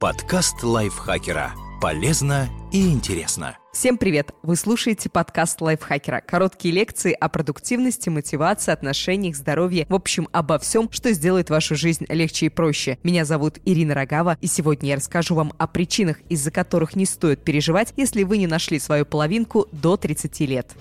Подкаст лайфхакера. Полезно и интересно. Всем привет! Вы слушаете подкаст лайфхакера. Короткие лекции о продуктивности, мотивации, отношениях, здоровье, в общем, обо всем, что сделает вашу жизнь легче и проще. Меня зовут Ирина Рогава, и сегодня я расскажу вам о причинах, из-за которых не стоит переживать, если вы не нашли свою половинку до 30 лет.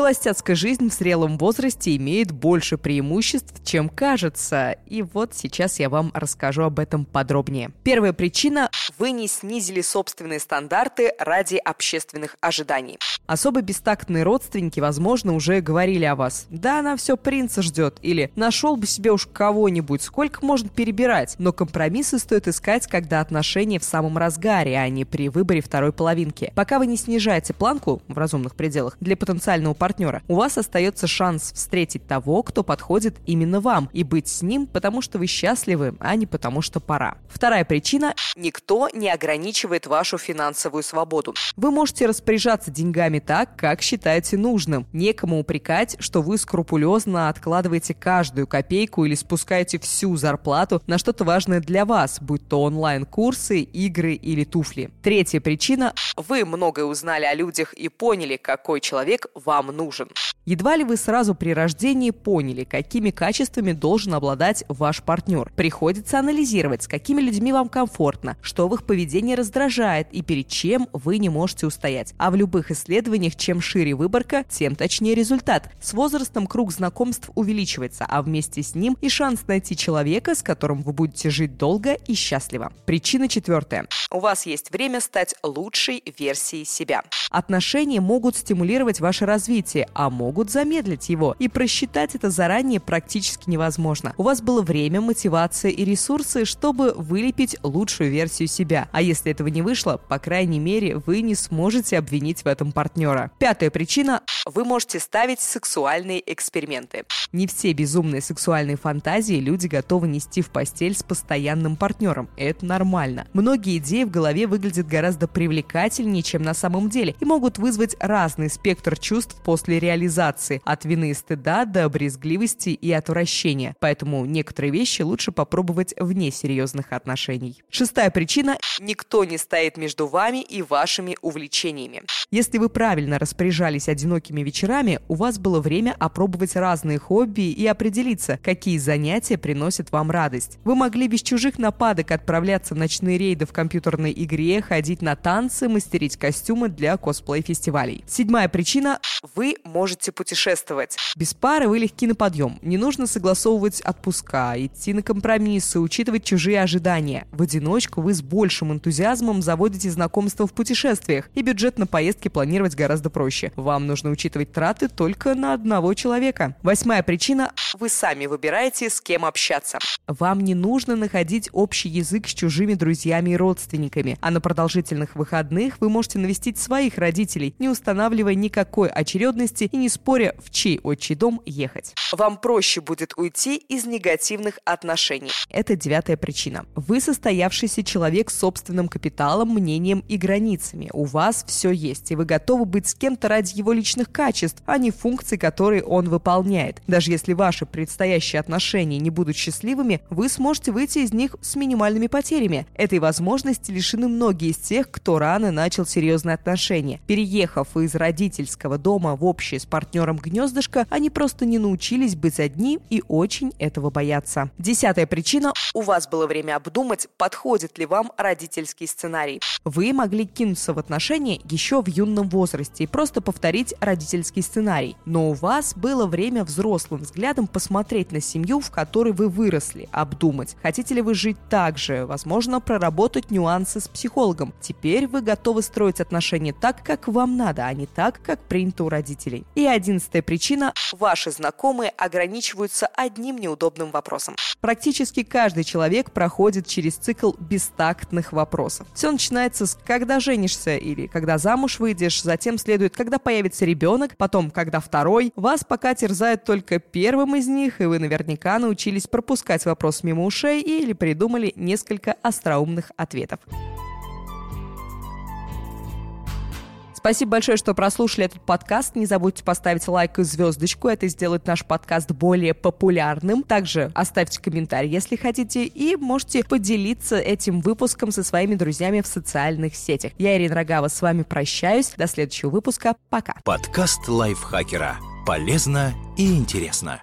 Холостяцкая жизнь в зрелом возрасте имеет больше преимуществ, чем кажется. И вот сейчас я вам расскажу об этом подробнее. Первая причина – вы не снизили собственные стандарты ради общественных ожиданий. Особо бестактные родственники, возможно, уже говорили о вас. Да, она все принца ждет. Или нашел бы себе уж кого-нибудь, сколько можно перебирать. Но компромиссы стоит искать, когда отношения в самом разгаре, а не при выборе второй половинки. Пока вы не снижаете планку в разумных пределах для потенциального партнера, у вас остается шанс встретить того, кто подходит именно вам, и быть с ним, потому что вы счастливы, а не потому что пора. Вторая причина – никто не ограничивает вашу финансовую свободу. Вы можете распоряжаться деньгами так, как считаете нужным. Некому упрекать, что вы скрупулезно откладываете каждую копейку или спускаете всю зарплату на что-то важное для вас, будь то онлайн-курсы, игры или туфли. Третья причина – вы многое узнали о людях и поняли, какой человек вам нужен. Едва ли вы сразу при рождении поняли, какими качествами должен обладать ваш партнер. Приходится анализировать, с какими людьми вам комфортно, что в их поведении раздражает и перед чем вы не можете устоять. А в любых исследованиях, чем шире выборка, тем точнее результат. С возрастом круг знакомств увеличивается, а вместе с ним и шанс найти человека, с которым вы будете жить долго и счастливо. Причина четвертая. У вас есть время стать лучшей версией себя. Отношения могут стимулировать ваше развитие, а могут замедлить его. И просчитать это заранее практически невозможно. У вас было время, мотивация и ресурсы, чтобы вылепить лучшую версию себя. А если этого не вышло, по крайней мере, вы не сможете обвинить в этом партнера. Пятая причина – вы можете ставить сексуальные эксперименты. Не все безумные сексуальные фантазии люди готовы нести в постель с постоянным партнером. Это нормально. Многие идеи в голове выглядят гораздо привлекательнее, чем на самом деле, и могут вызвать разный спектр чувств после реализации, от вины и стыда до брезгливости и отвращения. Поэтому некоторые вещи лучше попробовать вне серьезных отношений. Шестая причина – никто не стоит между вами и вашими увлечениями. Если вы правильно распоряжались одинокими вечерами, у вас было время опробовать разные хобби и определиться, какие занятия приносят вам радость. Вы могли без чужих нападок отправляться в ночные рейды в компьютерной игре, ходить на танцы, мастерить костюмы для косплей-фестивалей. Седьмая причина – вы можете путешествовать. Без пары вы легки на подъем. Не нужно согласовывать отпуска, идти на компромиссы, учитывать чужие ожидания. В одиночку вы с большим энтузиазмом заводите знакомства в путешествиях, и бюджет на поездки планировать гораздо проще. Вам нужно учитывать траты только на одного человека. Восьмая причина – вы сами выбираете, с кем общаться. Вам не нужно находить общий язык с чужими друзьями и родственниками, а на продолжительных выходных вы можете навестить своих родителей, не устанавливая никакой очередности и не споря, в чей отчий дом ехать. Вам проще будет уйти из негативных отношений. Это девятая причина. Вы состоявшийся человек с собственным капиталом, мнением и границами. У вас все есть, и вы готовы быть с кем-то ради его личных качеств, а не функций, которые он выполняет. Даже если ваши предстоящие отношения не будут счастливыми, вы сможете выйти из них с минимальными потерями. Этой возможности лишены многие из тех, кто рано начал серьезные отношения. Переехав из родительского дома в общее с партнером гнездышко, они просто не научились быть одни и очень этого боятся. Десятая причина – у вас было время обдумать, подходит ли вам родительский сценарий. Вы могли кинуться в отношения еще в юном возрасте и просто повторить родительский сценарий. Но у вас было время взрослым взглядом посмотреть на семью, в которой вы выросли, обдумать, хотите ли вы жить так же, возможно, проработать нюансы с психологом. Теперь вы готовы строить отношения так, как вам надо, а не так, как принято у родителей. И одиннадцатая причина – ваши знакомые ограничиваются одним неудобным вопросом. Практически каждый человек проходит через цикл бестактных вопросов. Все начинается с «когда женишься» или «когда замуж выйдешь», затем следует «когда появится ребенок», потом «когда второй». Вас пока терзает только первым из них, и вы наверняка научились пропускать вопрос мимо ушей или придумали несколько остроумных ответов. Спасибо большое, что прослушали этот подкаст. Не забудьте поставить лайк и звездочку. Это сделает наш подкаст более популярным. Также оставьте комментарий, если хотите, и можете поделиться этим выпуском со своими друзьями в социальных сетях. Я, Ирина Рогава, с вами прощаюсь. До следующего выпуска. Пока. Подкаст лайфхакера. Полезно и интересно.